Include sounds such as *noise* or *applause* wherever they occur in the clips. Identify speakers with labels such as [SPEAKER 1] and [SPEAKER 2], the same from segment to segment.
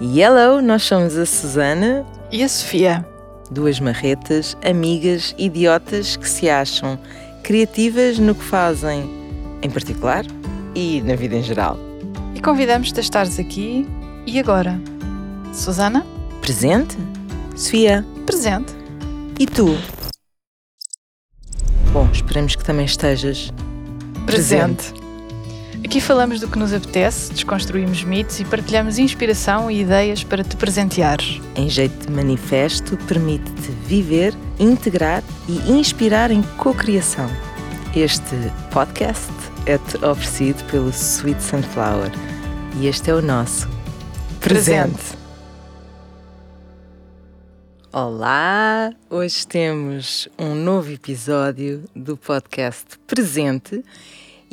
[SPEAKER 1] Hello, nós somos a Susana
[SPEAKER 2] e a Sofia.
[SPEAKER 1] Duas marretas, amigas, idiotas que se acham criativas no que fazem, em particular, e na vida em geral.
[SPEAKER 2] E convidamos-te a estares aqui e agora. Susana?
[SPEAKER 1] Presente? Sofia?
[SPEAKER 2] Presente.
[SPEAKER 1] E tu? Bom, esperamos que também estejas presente. presente.
[SPEAKER 2] Aqui falamos do que nos apetece, desconstruímos mitos e partilhamos inspiração e ideias para te presenteares.
[SPEAKER 1] Em jeito de manifesto, permite-te viver, integrar e inspirar em cocriação. Este podcast é-te oferecido pelo Sweet Sunflower e este é o nosso presente. presente. Olá! Hoje temos um novo episódio do podcast Presente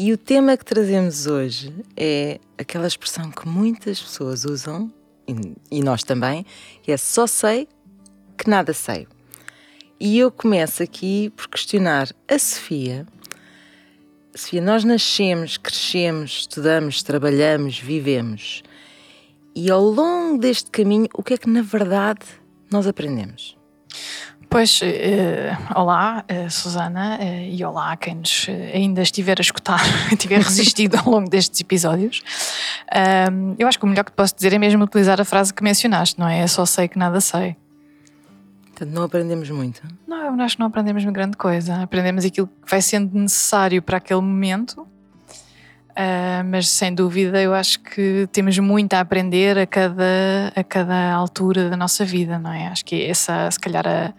[SPEAKER 1] e o tema que trazemos hoje é aquela expressão que muitas pessoas usam, e, nós também, que é só sei que nada sei. E eu começo aqui por questionar a Sofia. Sofia, nós nascemos, crescemos, estudamos, trabalhamos, vivemos. E ao longo deste caminho, o que é que na verdade nós aprendemos?
[SPEAKER 2] Pois, uh, olá, uh, Susana, uh, e olá a quem nos ainda estiver a escutar, *laughs* tiver resistido ao longo destes episódios. eu acho que o melhor que posso dizer é mesmo utilizar a frase que mencionaste, não é? É só sei que nada sei.
[SPEAKER 1] Portanto, não aprendemos muito?
[SPEAKER 2] Não, eu acho que não aprendemos uma grande coisa. Aprendemos aquilo que vai sendo necessário para aquele momento Uh, mas sem dúvida eu acho que temos muito a aprender a cada, a cada altura da nossa vida, não é? Acho que essa, se calhar, a,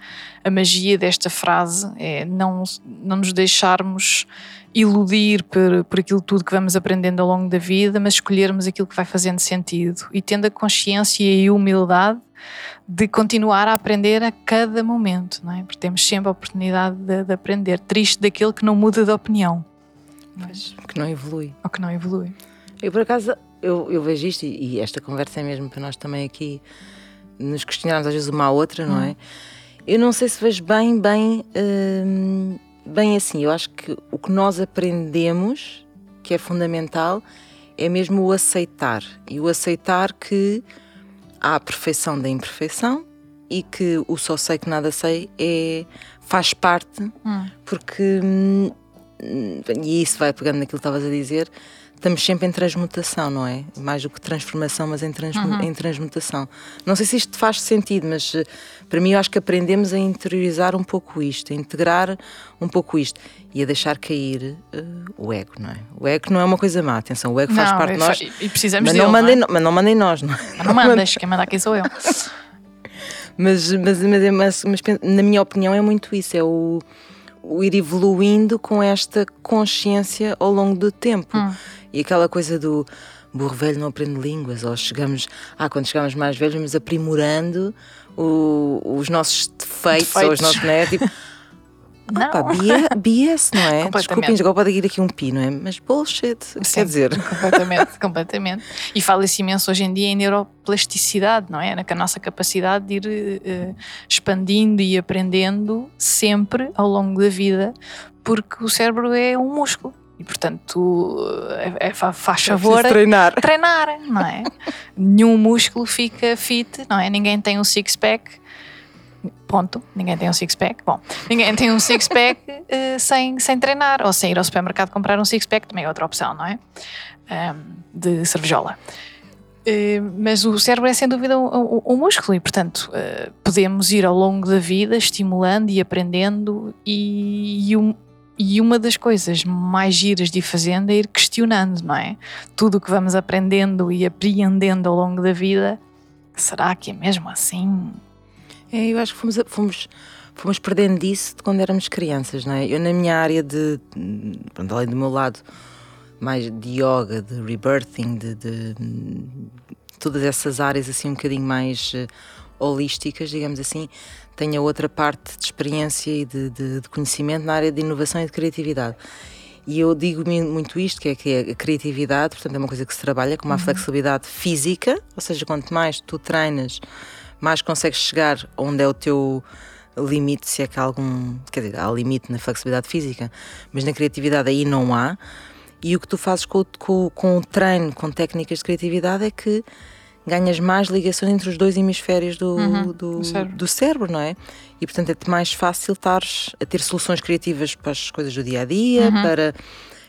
[SPEAKER 2] a magia desta frase é não, não nos deixarmos iludir por, por aquilo tudo que vamos aprendendo ao longo da vida, mas escolhermos aquilo que vai fazendo sentido e tendo a consciência e a humildade de continuar a aprender a cada momento, não é? Porque temos sempre a oportunidade de, de aprender. Triste daquele que não muda de opinião.
[SPEAKER 1] Que não evolui.
[SPEAKER 2] Ou que não evolui.
[SPEAKER 1] Eu, por acaso, eu, eu vejo isto e, e, esta conversa é mesmo para nós também aqui nos questionarmos às vezes uma à outra, não hum. é? Eu não sei se vejo bem, bem, hum, bem assim. Eu acho que o que nós aprendemos, que é fundamental, é mesmo o aceitar. E o aceitar que há a perfeição da imperfeição e que o só sei que nada sei é, faz parte, hum. porque hum, e isso vai pegando naquilo que estavas a dizer, estamos sempre em transmutação, não é? Mais do que transformação, mas em, trans, uhum. em transmutação. Não sei se isto faz sentido, mas eh, para mim eu acho que aprendemos a interiorizar um pouco isto, a integrar um pouco isto e a deixar cair uh, o ego, não é? O ego não é uma coisa má, atenção, o ego faz parte de nós.
[SPEAKER 2] E precisamos
[SPEAKER 1] mas
[SPEAKER 2] dele,
[SPEAKER 1] não mandem,
[SPEAKER 2] não
[SPEAKER 1] é? mas não mandem nós, não é?
[SPEAKER 2] Mas não mandas, quem manda aqui sou eu. *laughs*
[SPEAKER 1] mas, mas, mas, mas, mas na minha opinião é muito isso, é o o ir evoluindo com esta consciência ao longo do tempo. Hum. E aquela coisa do burro velho não aprende línguas, ou chegamos, ah, quando chegamos mais velhos, vamos aprimorando o, os nossos defeitos, defeitos. ou os nossos, né? Tipo, *laughs*
[SPEAKER 2] não. Opa,
[SPEAKER 1] BS, não é? Desculpem, agora pode ir aqui um pi, não é? Mas bullshit, Sim, quer dizer.
[SPEAKER 2] Completamente, completamente. E fala-se imenso hoje em dia em neuroplasticidade, não é? Na nossa capacidade de ir uh, expandindo e aprendendo sempre ao longo da vida, porque o cérebro é um músculo. E portanto, é, é, faz favor
[SPEAKER 1] treinar.
[SPEAKER 2] treinar, não é? Nenhum músculo fica fit, não é? Ninguém tem um six-pack Ponto. Ninguém tem um six-pack. Bom, ninguém tem um six-pack uh, *laughs* sem, sem treinar ou sem ir ao supermercado comprar um six-pack, também é outra opção, não é? Um, de cervejola. Uh, mas o cérebro é sem dúvida um, um, um músculo e, portanto, uh, podemos ir ao longo da vida estimulando e aprendendo, e, e, um, e uma das coisas mais giras de ir fazendo é ir questionando, não é? Tudo o que vamos aprendendo e apreendendo ao longo da vida, será que é mesmo assim?
[SPEAKER 1] É, eu acho que fomos, fomos, fomos perdendo isso de quando éramos crianças, não é? Eu, na minha área de. Pronto, além do meu lado mais de yoga, de rebirthing, de, de, de todas essas áreas assim um bocadinho mais uh, holísticas, digamos assim, tenho a outra parte de experiência e de, de, de, conhecimento na área de inovação e de criatividade. E eu digo muito isto, que é que é a criatividade, portanto é uma coisa que se trabalha com uma uhum. flexibilidade física, ou seja, quanto mais tu treinas mais consegues chegar onde é o teu limite, se é que há algum. Quer dizer, há limite na flexibilidade física, mas na criatividade aí não há. E o que tu fazes com, com, com o treino, com técnicas de criatividade, é que ganhas mais ligações entre os dois hemisférios do,
[SPEAKER 2] Uhum,
[SPEAKER 1] do,
[SPEAKER 2] cérebro.
[SPEAKER 1] do cérebro, não é? E portanto é mais fácil estares a ter soluções criativas para as coisas do dia a dia,
[SPEAKER 2] Uhum.
[SPEAKER 1] para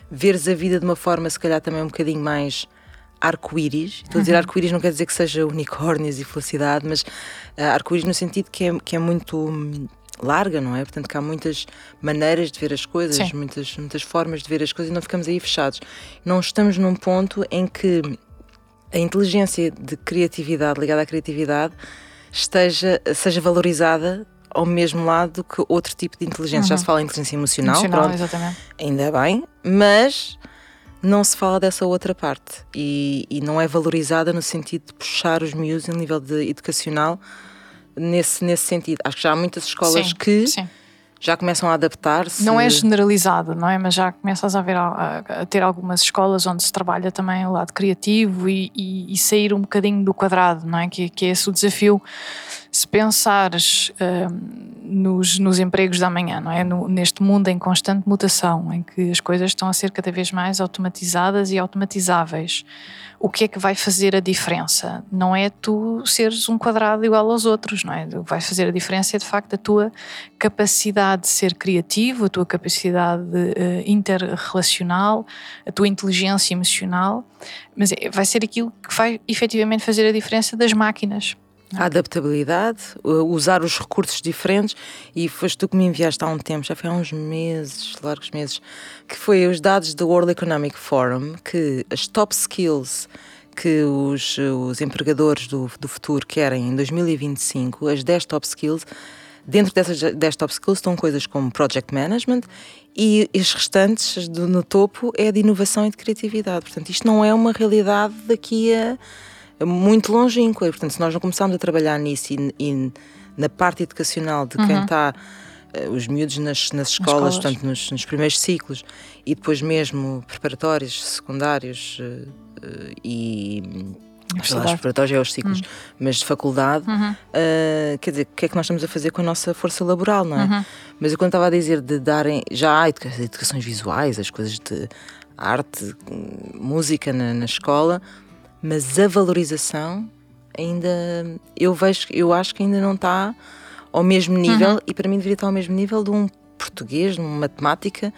[SPEAKER 1] veres a vida de uma forma, se calhar, também um bocadinho mais arco-íris. Estou a
[SPEAKER 2] Uhum.
[SPEAKER 1] dizer arco-íris não quer dizer que seja unicórnios e felicidade, mas ah, arco-íris no sentido que é, que é muito hum, larga, não é? Portanto, que há muitas maneiras de ver as coisas,
[SPEAKER 2] Sim.
[SPEAKER 1] muitas, muitas formas de ver as coisas e não ficamos aí fechados. Não estamos num ponto em que a inteligência de criatividade ligada à criatividade esteja, seja valorizada ao mesmo lado que outro tipo de inteligência. Já se fala em inteligência emocional,
[SPEAKER 2] Emocional,
[SPEAKER 1] pronto,
[SPEAKER 2] exatamente.
[SPEAKER 1] ainda bem, mas não se fala dessa outra parte e, e não é valorizada no sentido de puxar os miúdos em nível de educacional nesse, nesse sentido. Acho que já há muitas escolas
[SPEAKER 2] Sim,
[SPEAKER 1] que
[SPEAKER 2] sim.
[SPEAKER 1] já começam a adaptar-se.
[SPEAKER 2] Não é generalizado, não é? Mas já começas a, ver, a, a ter algumas escolas onde se trabalha também o lado criativo e, e- e sair um bocadinho do quadrado, não é? Que, que é esse o desafio. Se pensares hum, nos, nos empregos da manhã, não é? No- neste mundo em constante mutação, em que as coisas estão a ser cada vez mais automatizadas e automatizáveis, o que é que vai fazer a diferença? Não é tu seres um quadrado igual aos outros, não é? O que vai fazer a diferença é de facto a tua capacidade de ser criativo, a tua capacidade eh, interrelacional, a tua inteligência emocional, mas é- vai ser aquilo que vai efetivamente fazer a diferença das máquinas.
[SPEAKER 1] A adaptabilidade, usar os recursos diferentes e foste tu que me enviaste há um tempo, já foi há uns meses, largos meses, que foi os dados do World Economic Forum, que as top skills que os, os empregadores do, do futuro querem em 2025, as 10 top skills, dentro dessas 10 top skills estão coisas como project management e as restantes do- no topo é de inovação e de criatividade. Portanto, isto não é uma realidade daqui a muito longínqua. E, portanto, se nós não começarmos a trabalhar nisso e, e na parte educacional de quem está, eh, os miúdos nas, nas escolas,
[SPEAKER 2] escolas.
[SPEAKER 1] portanto, nos, nos primeiros ciclos e depois mesmo preparatórios, secundários eh, e. Os preparatórios é os ciclos, mas de faculdade, eh, quer dizer, o que é que nós estamos a fazer com a nossa força laboral, não é? Mas eu quando estava a dizer de darem, já há educa- educações visuais, as coisas de arte, hum, música na, na escola, mas a valorização ainda eu vejo, eu acho que ainda não está ao mesmo nível e para mim deveria estar ao mesmo nível de um português, de uma matemática.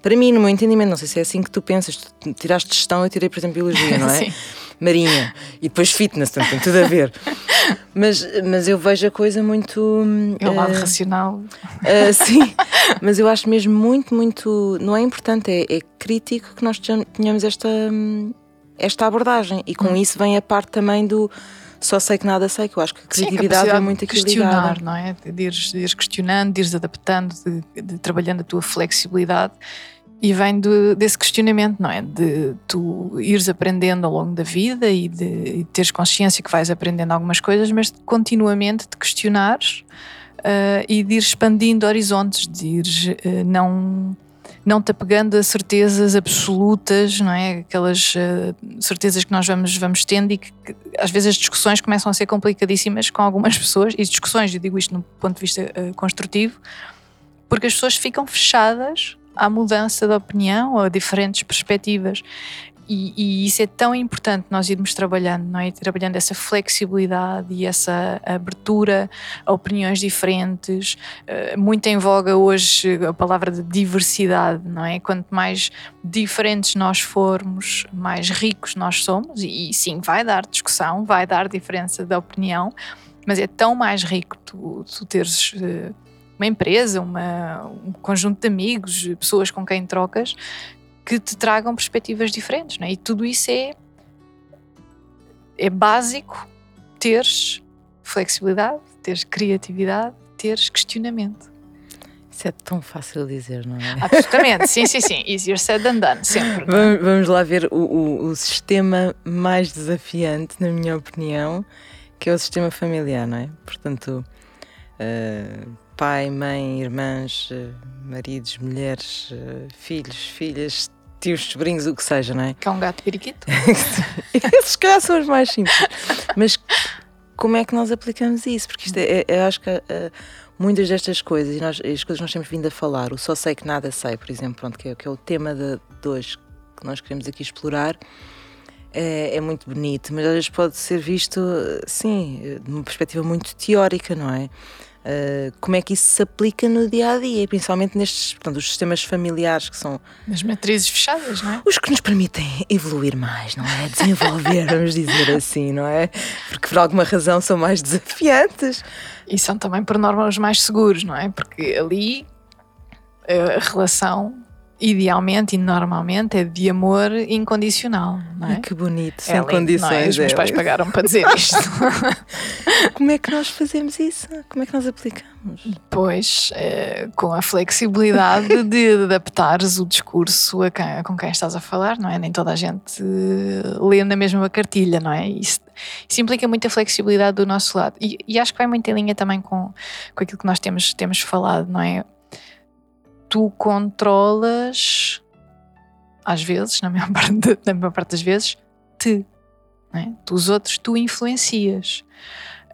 [SPEAKER 1] Para mim, no meu entendimento, não sei se é assim que tu pensas, tu tiraste gestão, eu tirei, por exemplo, biologia, não é? *laughs* Marinha e depois fitness, portanto, tem tudo a ver. *laughs* Mas, mas eu vejo a coisa muito.
[SPEAKER 2] É o lado
[SPEAKER 1] eh,
[SPEAKER 2] racional.
[SPEAKER 1] Uh, sim, mas eu acho mesmo muito, muito. Não é importante, é, é crítico que nós tenham- tenhamos esta, hum, esta abordagem. E
[SPEAKER 2] Hum.
[SPEAKER 1] com isso vem a parte também do só sei que nada sei, que eu acho que a
[SPEAKER 2] Sim,
[SPEAKER 1] criatividade é muito
[SPEAKER 2] de
[SPEAKER 1] aqui
[SPEAKER 2] questionar,
[SPEAKER 1] ligada.
[SPEAKER 2] não é? De ires, de ires questionando, de ires adaptando, de, de trabalhando a tua flexibilidade. E vem do- desse questionamento, não é? De tu ires aprendendo ao longo da vida e de e teres consciência que vais aprendendo algumas coisas, mas de continuamente te questionares ah, e de ir expandindo horizontes, de ires ah, não, não te apegando a certezas absolutas, não é? Aquelas ah, certezas que nós vamos, vamos tendo e que, que às vezes as discussões começam a ser complicadíssimas com algumas *laughs* pessoas, e discussões, eu digo isto no ponto de vista ah, construtivo, porque as pessoas ficam fechadas à mudança de opinião ou a diferentes perspectivas. E, e isso é tão importante nós irmos trabalhando, não é? Trabalhando essa flexibilidade e essa abertura a opiniões diferentes. Eh, muito em voga hoje a palavra de diversidade, não é? Quanto mais diferentes nós formos, mais ricos nós somos. E, sim, vai dar discussão, vai dar diferença de opinião, mas é tão mais rico tu, tu teres. eh, uma empresa, uma, um conjunto de amigos, pessoas com quem trocas, que te tragam perspectivas diferentes, não é? E tudo isso é é básico teres flexibilidade, teres criatividade, teres questionamento.
[SPEAKER 1] Isso é tão fácil de dizer, não é?
[SPEAKER 2] Absolutamente, sim, sim, sim. *laughs* Easier said than done, sempre.
[SPEAKER 1] Vamos, vamos lá ver o, o, o sistema mais desafiante, na minha opinião, que é o sistema familiar, não é? Portanto, eh, pai, mãe, irmãs, eh, maridos, mulheres, eh, filhos, filhas, tios, sobrinhos, o que seja, não é?
[SPEAKER 2] Que é um gato periquito. *laughs*
[SPEAKER 1] Esses, se calhar, são os mais simples. Mas como é que nós aplicamos isso? Porque isto é, é- eu acho que eh, muitas destas coisas, e nós, as coisas que nós temos vindo a falar, o só sei que nada sei, por exemplo, pronto, que, é, que é o tema de, de hoje que nós queremos aqui explorar, é, é, muito bonito, mas às vezes pode ser visto, sim, de uma perspectiva muito teórica, não é? Uh, como é que isso se aplica no dia a dia, principalmente nestes portanto, os sistemas familiares que são
[SPEAKER 2] as matrizes fechadas, não é?
[SPEAKER 1] Os que nos permitem evoluir mais, não é? Desenvolver, *laughs* vamos dizer assim, não é? Porque por alguma razão são mais desafiantes.
[SPEAKER 2] E são também, por norma, os mais seguros, não é? Porque ali a relação idealmente e normalmente é de amor incondicional, não é?
[SPEAKER 1] que bonito, sem é condições.
[SPEAKER 2] Não é? Os meus pais pagaram para dizer isto. *laughs*
[SPEAKER 1] Como é que nós fazemos isso? Como é que nós aplicamos?
[SPEAKER 2] Pois, é, com a flexibilidade de *laughs* adaptares o discurso a quem, com quem estás a falar, não é? Nem toda a gente lê na mesma cartilha, não é? Isso, isso implica muita flexibilidade do nosso lado. E, e, acho que vai muito em linha também com, com aquilo que nós temos, temos falado, não é? Tu controlas, às vezes, na maior *laughs* parte, na maior parte das vezes, te. É? Tu, os outros tu influencias.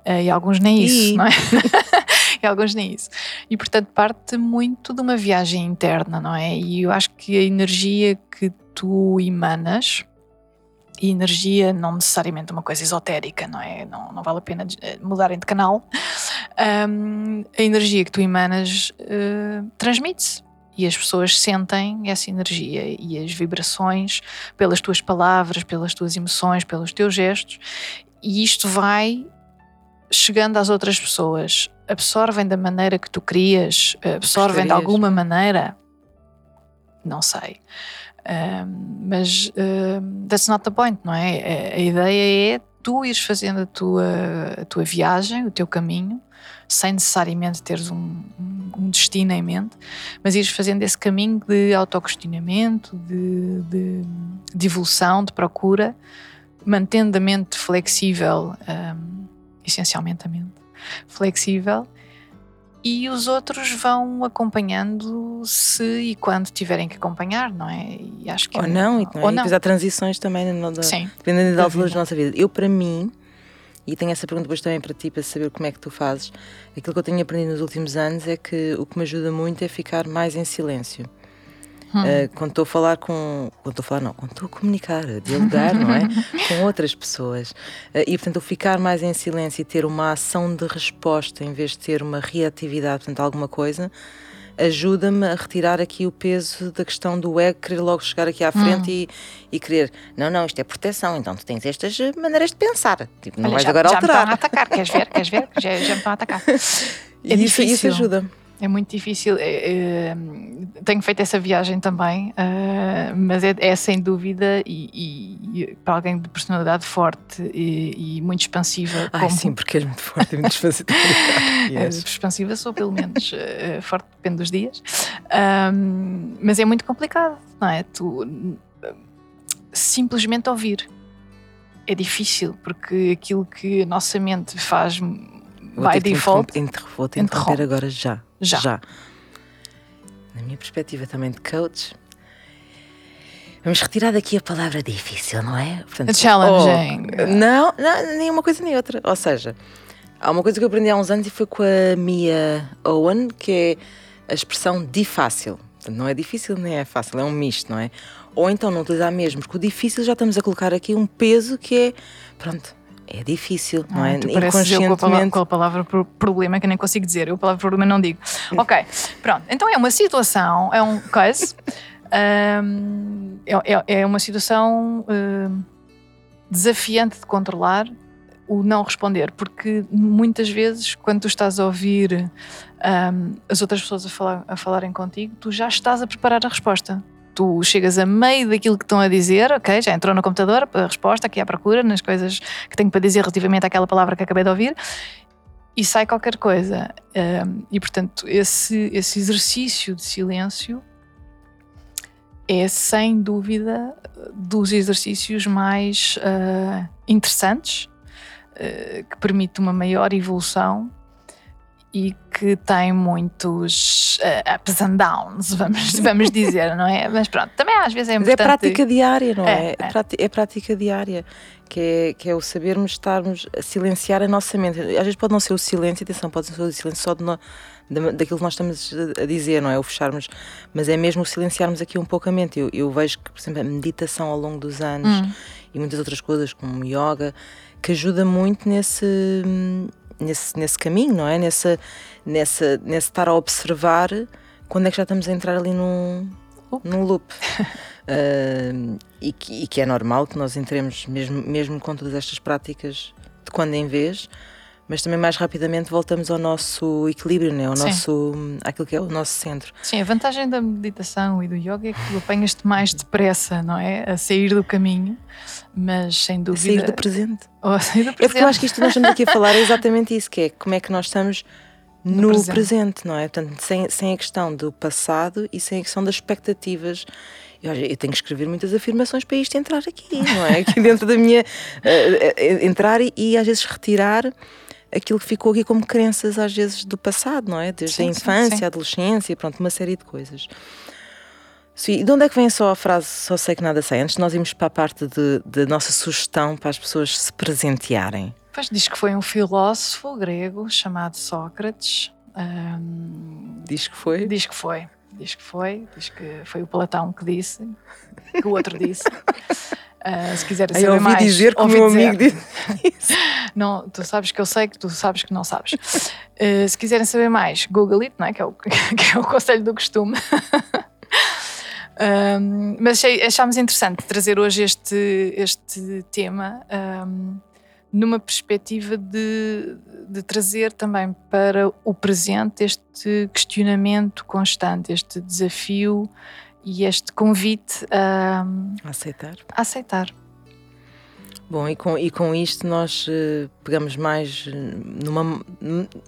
[SPEAKER 2] Uh, e alguns nem isso, e... não é? *laughs* e alguns nem isso. E portanto parte muito de uma viagem interna, não é? E eu acho que a energia que tu emanas, e energia não necessariamente uma coisa esotérica, não é? Não, não vale a pena eh, mudarem de canal. Um, a energia que tu emanas uh, transmite-se e as pessoas sentem essa energia e as vibrações pelas tuas palavras, pelas tuas emoções, pelos teus gestos, e isto vai chegando às outras pessoas. Absorvem da maneira que tu querias, absorvem de alguma maneira, não sei. Mas um, that's not the point, não é? A, a ideia é tu ires fazendo a tua, a tua viagem, o teu caminho, sem necessariamente teres um, um destino em mente, mas ires fazendo esse caminho de autoquestionamento, de, de, de evolução, de procura, mantendo a mente flexível, essencialmente a mente flexível, e os outros vão acompanhando se e quando tiverem que acompanhar, não é? E
[SPEAKER 1] acho que ou é, não, e, não é? ou e depois há transições também, no, da, Sim, dependendo da altura da nossa vida. Eu, para mim, e tenho essa pergunta depois também para ti, para saber como é que tu fazes. Aquilo que eu tenho aprendido nos últimos anos é que o que me ajuda muito é ficar mais em silêncio. Hum. Uh, quando estou a falar com. Quando estou a falar, não, quando estou a comunicar, a dialogar, não é? *laughs* Com outras pessoas. Uh, e, portanto, eu ficar mais em silêncio e ter uma ação de resposta em vez de ter uma reatividade, portanto, alguma coisa, ajuda-me a retirar aqui o peso da questão do ego, querer logo chegar aqui à frente hum. e, e querer, não, não, isto é proteção, então tu tens estas maneiras de pensar. Tipo, não Olha, vais
[SPEAKER 2] já,
[SPEAKER 1] agora
[SPEAKER 2] já
[SPEAKER 1] alterar.
[SPEAKER 2] Já me estão a atacar, queres ver? Queres ver? Já, já me estão a atacar. *laughs*
[SPEAKER 1] É e isso, isso ajuda.
[SPEAKER 2] É muito difícil. É, é, tenho feito essa viagem também, uh, mas é, é, sem dúvida e, e, para alguém de personalidade forte e, e muito expansiva.
[SPEAKER 1] Ah, como... sim, porque és muito forte e muito expansiva. *laughs*
[SPEAKER 2] yes. expansiva sou, pelo menos. Uh, forte depende dos dias. Um, mas é muito complicado, não é? Tu simplesmente ouvir. É difícil, porque aquilo que a nossa mente faz Vou by default.
[SPEAKER 1] Vou te interromper agora já. Já. Já. Na minha perspectiva também de coach, Vamos retirar daqui a palavra difícil, não é?
[SPEAKER 2] Portanto, challenging.
[SPEAKER 1] Oh, não, não, nem uma coisa nem outra. Ou seja, há uma coisa que eu aprendi há uns anos e foi com a Mia Owen, que é a expressão difícil. Portanto, não é difícil nem é fácil, é um misto, não é? Ou então não utilizar mesmo, porque o difícil já estamos a colocar aqui um peso que é, pronto, é difícil, não é?
[SPEAKER 2] Tu pareces eu com a, palavra, problema que nem consigo dizer, eu a palavra problema não digo. Ok, pronto. Então é uma situação, é um case, um, é, é, uma situação um, desafiante de controlar o não responder, porque muitas vezes quando tu estás a ouvir um, as outras pessoas a, falar, a falarem contigo, tu já estás a preparar a resposta tu chegas a meio daquilo que estão a dizer, ok, já entrou no computador, a resposta aqui à procura, nas coisas que tenho para dizer relativamente àquela palavra que acabei de ouvir, e sai qualquer coisa. E portanto, esse, esse exercício de silêncio é sem dúvida dos exercícios mais uh, interessantes, uh, que permite uma maior evolução e que tem muitos uh, ups and downs, vamos, *laughs* vamos dizer, não é? Mas pronto, também às vezes é importante.
[SPEAKER 1] Mas é prática diária, não é? É, é. é prática diária, que é, que é o sabermos estarmos a silenciar a nossa mente. Às vezes pode não ser o silêncio, atenção, pode ser o silêncio só de no, daquilo que nós estamos a dizer, não é? O fecharmos, mas é mesmo o silenciarmos aqui um pouco a mente. Eu, eu vejo que, por exemplo, a meditação ao longo dos anos hum. e muitas outras coisas, como yoga, que ajuda muito nesse nesse, nesse caminho, não é? Nessa, nessa, nesse estar a observar quando é que já estamos a entrar ali num, loop. num loop. *laughs* uh, e, que, e, que, é normal que nós entremos, mesmo, mesmo com todas estas práticas de quando em vez, mas também mais rapidamente voltamos ao nosso equilíbrio, né? ao nosso, aquilo que é o nosso centro.
[SPEAKER 2] Sim, a vantagem da meditação e do yoga é que tu apanhas-te mais depressa, não é? A sair do caminho, mas sem dúvida.
[SPEAKER 1] A sair do presente. *laughs*
[SPEAKER 2] Ou a sair do presente.
[SPEAKER 1] É porque eu acho que isto que nós estamos aqui a falar é exatamente isso, que é como é que nós estamos no, no presente. presente. não é? Portanto, sem, sem a questão do passado e sem a questão das expectativas. Eu, tenho que escrever muitas afirmações para isto entrar aqui, não é? Aqui dentro da minha. Uh, entrar e, e às vezes retirar aquilo que ficou aqui como crenças às vezes do passado, não é? Desde sim, a infância, sim, a adolescência, pronto, uma série de coisas. Sim, e de onde é que vem só a frase só sei que nada sei? Antes de nós irmos para a parte da nossa sugestão para as pessoas se presentearem.
[SPEAKER 2] Pois diz que foi um filósofo grego chamado Sócrates.
[SPEAKER 1] diz que foi?
[SPEAKER 2] Diz que foi. Diz que foi. Diz que foi o Platão que disse, que o outro disse. Uh, *laughs* se quiserem saber
[SPEAKER 1] eu ouvi
[SPEAKER 2] mais,
[SPEAKER 1] dizer que o meu amigo disse *laughs*
[SPEAKER 2] não, tu sabes que eu sei que tu sabes que não sabes. Uh, se quiserem saber mais, Google it, não é? que, é o, *laughs* que é o conselho do costume. um, mas achámos interessante trazer hoje este, este tema um, numa perspectiva de, de trazer também para o presente este questionamento constante, este desafio e este convite a,
[SPEAKER 1] aceitar.
[SPEAKER 2] A aceitar.
[SPEAKER 1] Bom, e com, e com isto nós uh, pegamos mais numa,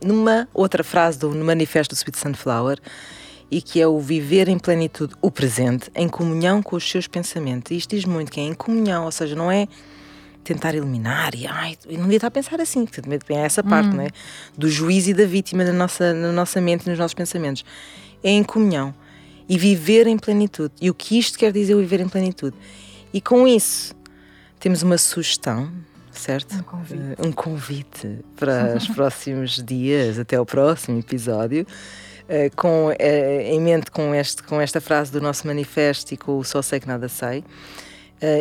[SPEAKER 1] numa outra frase do manifesto do Sweet Sunflower e que é o viver em plenitude o presente, em comunhão com os seus pensamentos. E isto diz muito que é em comunhão, ou seja, não é tentar eliminar e ai, eu não devia estar a pensar assim, também é essa parte, hum. não é? Do juízo e da vítima na nossa, na nossa mente e nos nossos pensamentos. É em comunhão e viver em plenitude. E o que isto quer dizer, o viver em plenitude? E com isso, temos uma sugestão, certo?
[SPEAKER 2] Um convite,
[SPEAKER 1] uh, um convite para os *laughs* próximos dias, até o próximo episódio. Uh, com, uh, em mente com, este, com esta frase do nosso manifesto e com o Só Sei Que Nada Sei.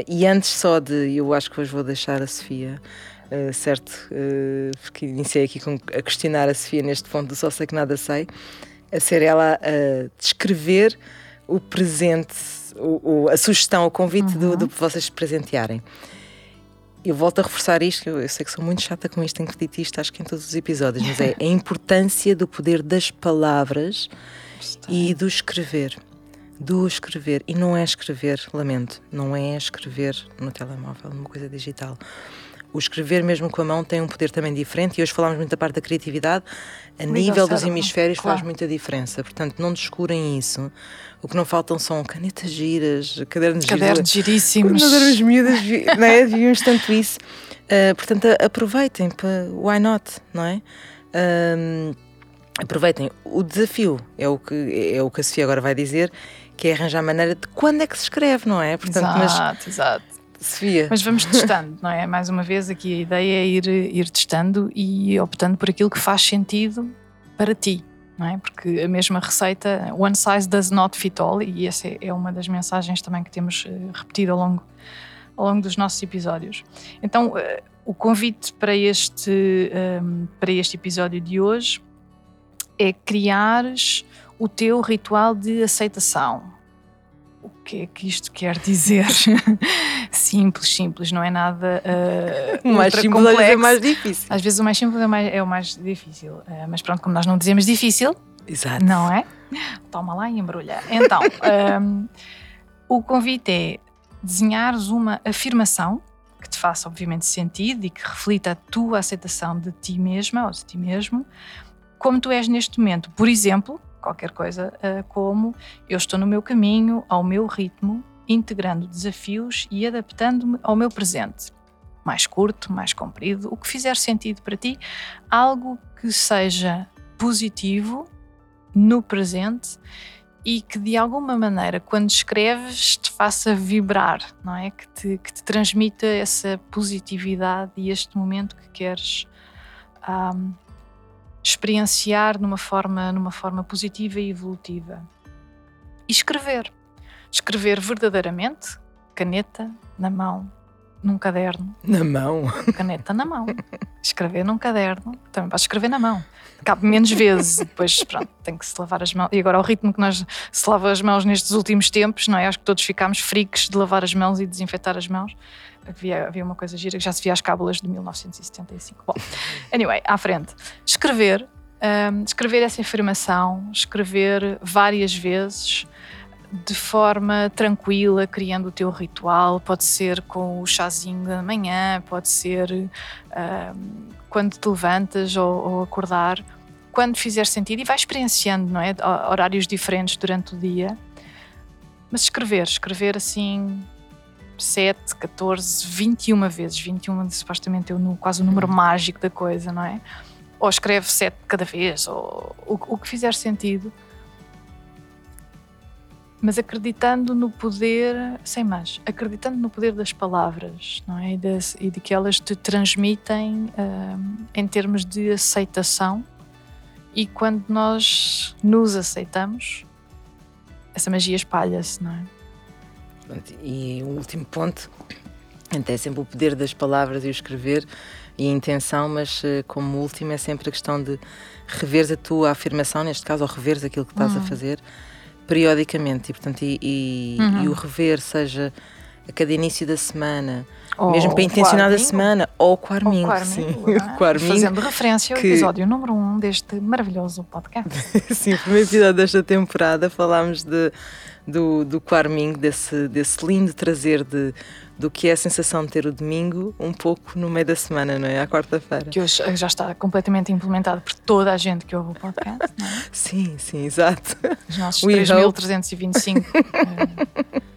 [SPEAKER 1] E antes só de, eu acho que hoje vou deixar a Sofia, certo? porque iniciei aqui com, a questionar a Sofia neste ponto do Só Sei Que Nada Sei a ser ela a descrever o presente, o, o, a sugestão, o convite uhum. do, do vocês se presentearem. Eu volto a reforçar isto, eu, eu, sei que sou muito chata com isto, tenho que repetir isto, acho que em todos os episódios, mas é *laughs* a importância do poder das palavras e do escrever. Do escrever. E não é escrever, lamento, não é escrever no telemóvel, numa coisa digital o escrever mesmo com a mão tem um poder também diferente e hoje falámos muito da parte da criatividade, a nível dos hemisférios claro. faz muita diferença, portanto não descurem isso. O que não faltam são canetas giras, cadernos,
[SPEAKER 2] cadernos giríssimos.
[SPEAKER 1] Quando nós miúdas, *laughs* não é? Víamos tanto isso. Uh, portanto, aproveitem, why not, não é? Uh, aproveitem. O desafio é o, que, é o que a Sofia agora vai dizer, que é arranjar a maneira de quando é que se escreve, não é?
[SPEAKER 2] Portanto, exato, mas, exato.
[SPEAKER 1] Sofia.
[SPEAKER 2] Mas vamos testando, não é? Mais uma vez, aqui a ideia é ir, ir testando e optando por aquilo que faz sentido para ti, não é? Porque a mesma receita, one size does not fit all, e essa é uma das mensagens também que temos eh, repetido ao longo, ao longo dos nossos episódios. Então, eh, o convite para este, ehm, para este episódio de hoje é criares o teu ritual de aceitação o que é que isto quer dizer? *laughs* simples, simples, não é nada. *laughs*
[SPEAKER 1] Uh, o mais simples complexo. às vezes é mais difícil.
[SPEAKER 2] Às vezes o mais simples é, mais, é o mais difícil. Uh, mas pronto, como nós não dizemos difícil,
[SPEAKER 1] Exato.
[SPEAKER 2] não é? Toma lá e embrulha. Então, *laughs* um, o convite é desenhares uma afirmação que te faça, obviamente, sentido e que reflita a tua aceitação de ti mesma ou de ti mesmo, como tu és neste momento. Por exemplo, qualquer coisa uh, como eu estou no meu caminho, ao meu ritmo, integrando desafios e adaptando-me ao meu presente. Mais curto, mais comprido, o que fizer sentido para ti, algo que seja positivo no presente e que de alguma maneira, quando escreves, te faça vibrar, não é? Que te, que te transmita essa positividade e este momento que queres um, experienciar numa forma, numa forma positiva e evolutiva. E escrever. Escrever verdadeiramente, caneta na mão, num caderno.
[SPEAKER 1] Na mão?
[SPEAKER 2] Caneta na mão. Escrever num caderno. Também podes escrever na mão. Cabe menos vezes. Depois, pronto, tem que se lavar as mãos. E agora, ao ritmo que nós se lava as mãos nestes últimos tempos, não é? Acho que todos ficámos freaks de lavar as mãos e desinfetar as mãos. Havia, havia uma coisa gira que já se via as cábulas de 1975. Bom, *laughs* anyway, à frente. Escrever. Um, escrever essa afirmação, escrever várias vezes, de forma tranquila, criando o teu ritual. Pode ser com o chazinho da manhã, pode ser uh, quando te levantas ou, ou, acordar, quando fizer sentido e vai experienciando, não é? Horários diferentes durante o dia. Mas escrever, escrever assim 7, 14, 21 vezes. 21 supostamente é o, quase o número mágico da coisa, não é? Ou escreve 7 cada vez, ou o, o que fizer sentido mas acreditando no poder, sem mais, acreditando no poder das palavras, não é? E, das, e de que elas te transmitem um, em termos de aceitação. E quando nós nos aceitamos, essa magia espalha-se, não é?
[SPEAKER 1] E o último ponto, é sempre o poder das palavras e o escrever e a intenção, mas eh, como último é sempre a questão de reveres a tua afirmação, neste caso, ou reveres aquilo que estás a uhum. fazer periodicamente e, portanto, e, e, uhum. e, o rever, seja a cada início da semana, ou mesmo para intencionar da semana, ou com Armingo. *laughs*
[SPEAKER 2] É? Fazendo referência ao que... episódio número 1 um deste maravilhoso podcast. *laughs*
[SPEAKER 1] sim, o primeiro episódio desta temporada falámos de, do, do Quarming, desse, desse lindo trazer de do que é a sensação de ter o domingo um pouco no meio da semana, não é? À quarta-feira.
[SPEAKER 2] Que hoje já está completamente implementado por toda a gente que ouve o podcast, não é?
[SPEAKER 1] Sim, sim, exato.
[SPEAKER 2] Os nossos 3.325 uh, *laughs*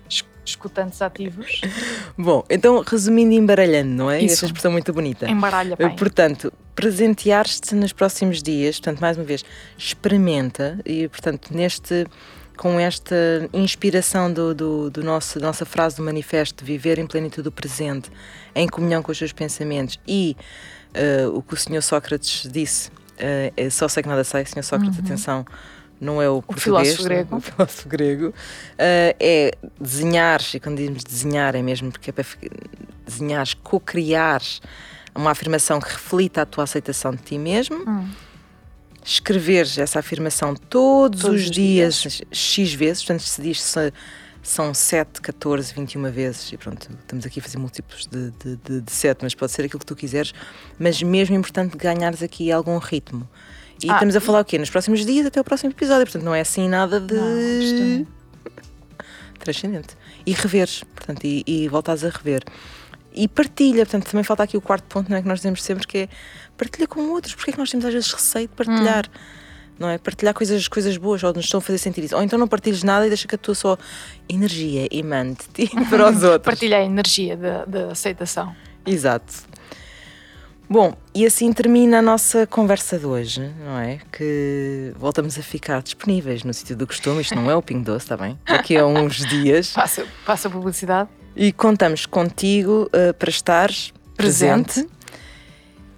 [SPEAKER 2] escutantes ativos. *laughs*
[SPEAKER 1] Bom, então resumindo e embaralhando, não é? Isso. Essa expressão muito bonita.
[SPEAKER 2] Embaralha bem.
[SPEAKER 1] Portanto, presentear-te nos próximos dias, portanto, mais uma vez, experimenta e, portanto, neste com esta inspiração do, do, do nosso, da nossa frase do manifesto, viver em plenitude do presente, em comunhão com os seus pensamentos e uh, o que o Senhor Sócrates disse, uh, só sei que nada sei, Senhor Sócrates, uhum. atenção, não é o, o português,
[SPEAKER 2] filósofo grego,
[SPEAKER 1] o filósofo grego. Uh, é desenhar, e quando dizemos desenhar é mesmo porque é para desenhar, co-criar uma afirmação que reflita a tua aceitação de ti mesmo. Uhum escreveres essa afirmação todos, todos os dias, dias, X vezes, portanto, se diz se são 7, 14, 21 vezes, e pronto, estamos aqui a fazer múltiplos de, de, de, de 7, mas pode ser aquilo que tu quiseres, mas mesmo é importante ganhares aqui algum ritmo. E ah, estamos a falar o quê? Nos próximos dias até o próximo episódio, portanto, não é assim nada de. Não, *laughs* Transcendente. E reveres, portanto, e, e voltares a rever e partilha. Portanto, também falta aqui o quarto ponto, não é? Que nós dizemos sempre que é partilha com outros. Porque é que nós temos às vezes receio de partilhar? Hum. Não é? Partilhar coisas, coisas boas ou nos estão a fazer sentir isso. Ou então não partilhes nada e deixa que a tua só energia emane-te *laughs* para os *laughs* outros.
[SPEAKER 2] Partilha a energia da aceitação.
[SPEAKER 1] Exato. Bom, e assim termina a nossa conversa de hoje, não é? Que voltamos a ficar disponíveis no sítio do costume. Isto não é o Ping Doce, está bem? Daqui a uns dias.
[SPEAKER 2] Passa, passa publicidade.
[SPEAKER 1] E contamos contigo uh, para estares presente. presente.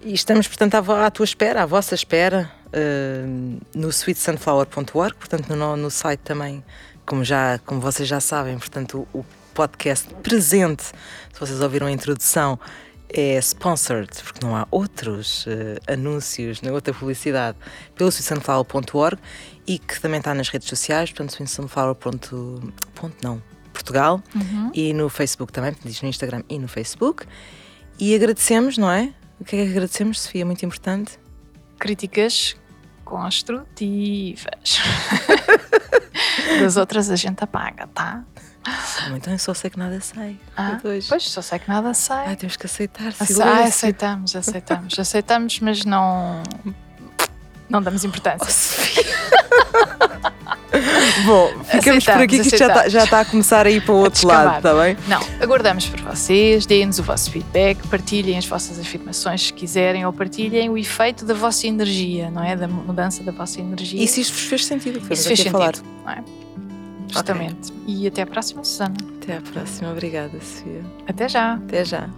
[SPEAKER 1] E estamos, portanto, à, à, tua espera, à vossa espera, uh, no sweetsunflower.org, portanto, no, no site também, como, já, como vocês já sabem, portanto, o, o podcast presente, se vocês ouviram a introdução, é sponsored, porque não há outros uh, anúncios, nem outra publicidade, pelo sweetsunflower.org e que também está nas redes sociais, portanto, sweetsunflower. Ponto, não, Portugal uhum. e no Facebook também, diz no Instagram e no Facebook. E agradecemos, não é? O que é que agradecemos, Sofia? Muito importante.
[SPEAKER 2] Críticas construtivas. *laughs* das outras a gente apaga, tá?
[SPEAKER 1] Então eu só sei que nada sei.
[SPEAKER 2] Ah, pois, só sei que nada sei.
[SPEAKER 1] Ah, temos que aceitar.
[SPEAKER 2] Ah, aceitamos, aceitamos. aceitamos, mas não. Não damos importância.
[SPEAKER 1] Oh, *laughs* Bom, ficamos por aqui que isto já está, já está a começar a ir para o outro lado, está bem?
[SPEAKER 2] Não, aguardamos por vocês, deem-nos o vosso feedback, partilhem as vossas afirmações se quiserem ou partilhem o efeito da vossa energia, não é? Da mudança da vossa energia.
[SPEAKER 1] E se isto vos fez sentido,
[SPEAKER 2] que Isso fez sentido, falar. não é? Justamente. Okay. E até à próxima, Susana.
[SPEAKER 1] Até à próxima. Obrigada, Sofia.
[SPEAKER 2] Até já.
[SPEAKER 1] Até já.